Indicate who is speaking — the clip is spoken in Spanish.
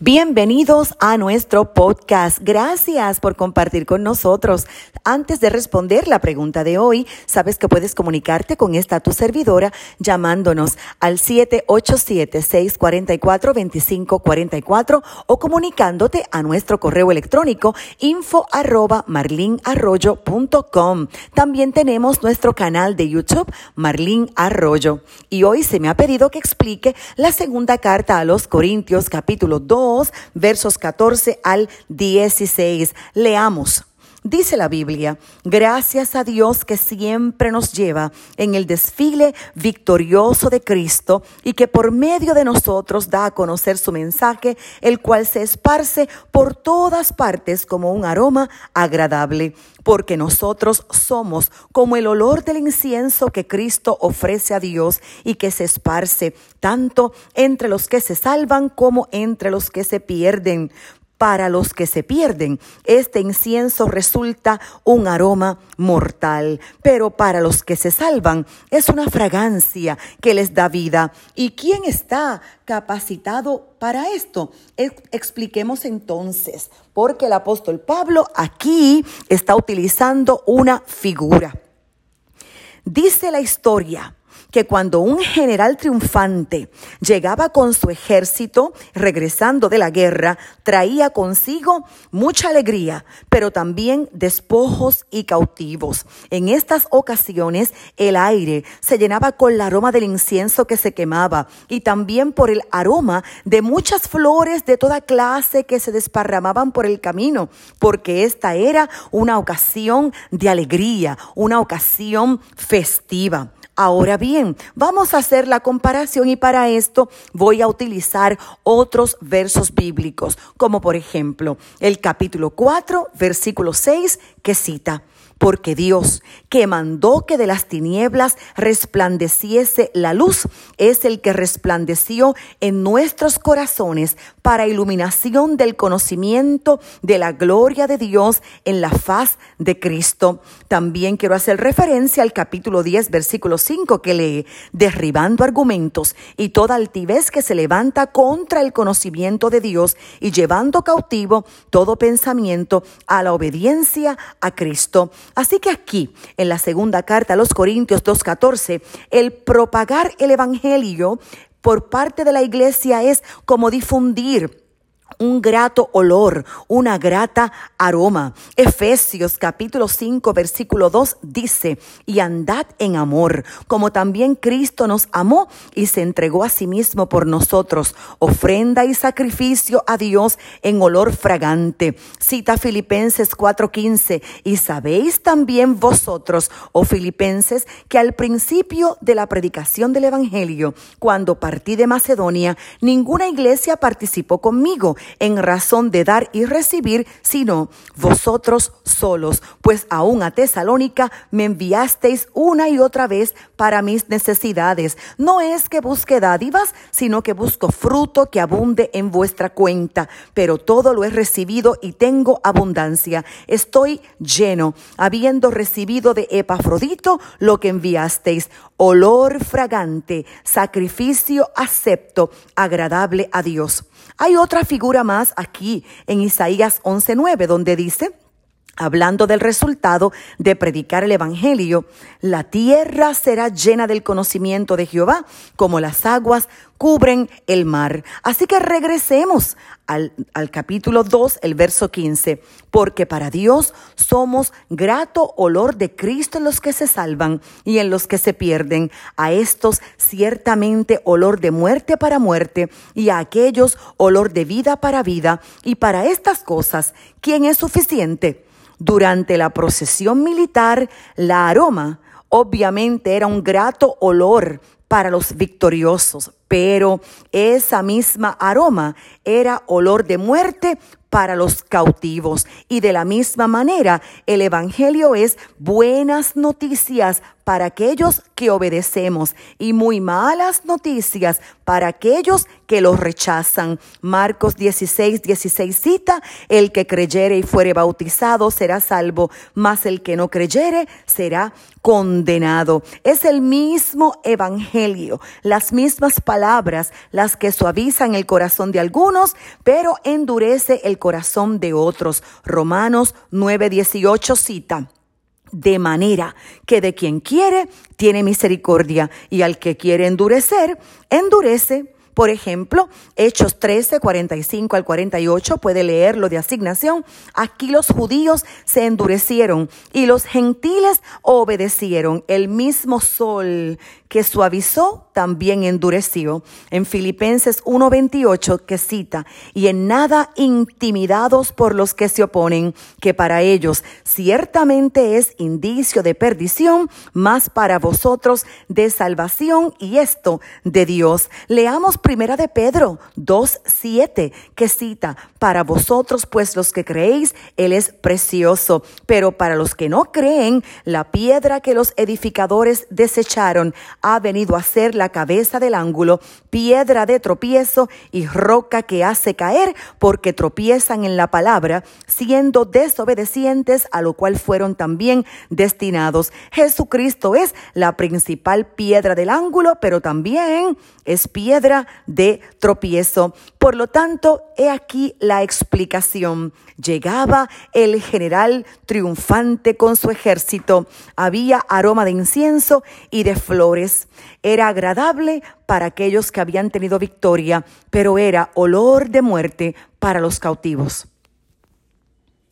Speaker 1: Bienvenidos a nuestro podcast. Gracias por compartir con nosotros. Antes de responder la pregunta de hoy, sabes que puedes comunicarte con esta tu servidora llamándonos al 787-644-2544 o comunicándote a nuestro correo electrónico info. También tenemos nuestro canal de YouTube Marlin Arroyo. Y hoy se me ha pedido que explique la segunda carta a los Corintios capítulo 2 versos 14 al 16. Leamos. Dice la Biblia, gracias a Dios que siempre nos lleva en el desfile victorioso de Cristo y que por medio de nosotros da a conocer su mensaje, el cual se esparce por todas partes como un aroma agradable, porque nosotros somos como el olor del incienso que Cristo ofrece a Dios y que se esparce tanto entre los que se salvan como entre los que se pierden para los que se pierden, este incienso resulta un aroma mortal, pero para los que se salvan es una fragancia que les da vida. ¿Y quién está capacitado para esto? Expliquemos entonces, porque el apóstol Pablo aquí está utilizando una figura. Dice la historia que cuando un general triunfante llegaba con su ejército regresando de la guerra, traía consigo mucha alegría, pero también despojos y cautivos. En estas ocasiones el aire se llenaba con el aroma del incienso que se quemaba y también por el aroma de muchas flores de toda clase que se desparramaban por el camino, porque esta era una ocasión de alegría, una ocasión festiva. Ahora bien, vamos a hacer la comparación y para esto voy a utilizar otros versos bíblicos, como por ejemplo el capítulo 4, versículo 6, que cita porque Dios, que mandó que de las tinieblas resplandeciese la luz, es el que resplandeció en nuestros corazones para iluminación del conocimiento de la gloria de Dios en la faz de Cristo. También quiero hacer referencia al capítulo 10, versículo 5 que lee, derribando argumentos y toda altivez que se levanta contra el conocimiento de Dios y llevando cautivo todo pensamiento a la obediencia a Cristo. Así que aquí, en la segunda carta a los Corintios 2.14, el propagar el Evangelio por parte de la iglesia es como difundir un grato olor, una grata aroma. Efesios capítulo 5 versículo 2 dice, y andad en amor, como también Cristo nos amó y se entregó a sí mismo por nosotros, ofrenda y sacrificio a Dios en olor fragante. Cita Filipenses 4:15, y sabéis también vosotros, oh Filipenses, que al principio de la predicación del Evangelio, cuando partí de Macedonia, ninguna iglesia participó conmigo en razón de dar y recibir, sino vosotros solos, pues aún a Tesalónica me enviasteis una y otra vez para mis necesidades. No es que busque dádivas, sino que busco fruto que abunde en vuestra cuenta, pero todo lo he recibido y tengo abundancia. Estoy lleno, habiendo recibido de Epafrodito lo que enviasteis, olor fragante, sacrificio acepto, agradable a Dios. Hay otra figura más aquí en Isaías 11:9 donde dice, Hablando del resultado de predicar el Evangelio, la tierra será llena del conocimiento de Jehová, como las aguas cubren el mar. Así que regresemos al, al, capítulo 2, el verso 15, porque para Dios somos grato olor de Cristo en los que se salvan y en los que se pierden, a estos ciertamente olor de muerte para muerte y a aquellos olor de vida para vida, y para estas cosas, ¿quién es suficiente? Durante la procesión militar, la aroma obviamente era un grato olor para los victoriosos, pero esa misma aroma era olor de muerte para los cautivos. Y de la misma manera, el Evangelio es buenas noticias para aquellos que obedecemos y muy malas noticias para aquellos que los rechazan. Marcos 16, 16 cita, el que creyere y fuere bautizado será salvo, mas el que no creyere será condenado. Es el mismo evangelio, las mismas palabras, las que suavizan el corazón de algunos, pero endurece el corazón de otros. Romanos 9, 18 cita de manera que de quien quiere tiene misericordia y al que quiere endurecer, endurece por ejemplo, Hechos 13, 45 al 48, puede leerlo de asignación. Aquí los judíos se endurecieron y los gentiles obedecieron. El mismo sol que suavizó también endureció. En Filipenses 1:28 que cita, y en nada intimidados por los que se oponen, que para ellos ciertamente es indicio de perdición, más para vosotros de salvación y esto de Dios. Leamos primera de Pedro 2:7 que cita, para vosotros pues los que creéis, él es precioso, pero para los que no creen, la piedra que los edificadores desecharon ha venido a ser la cabeza del ángulo, piedra de tropiezo y roca que hace caer porque tropiezan en la palabra, siendo desobedecientes a lo cual fueron también destinados. Jesucristo es la principal piedra del ángulo, pero también es piedra de tropiezo. Por lo tanto, he aquí la explicación. Llegaba el general triunfante con su ejército. Había aroma de incienso y de flores. Era agradable para aquellos que habían tenido victoria, pero era olor de muerte para los cautivos.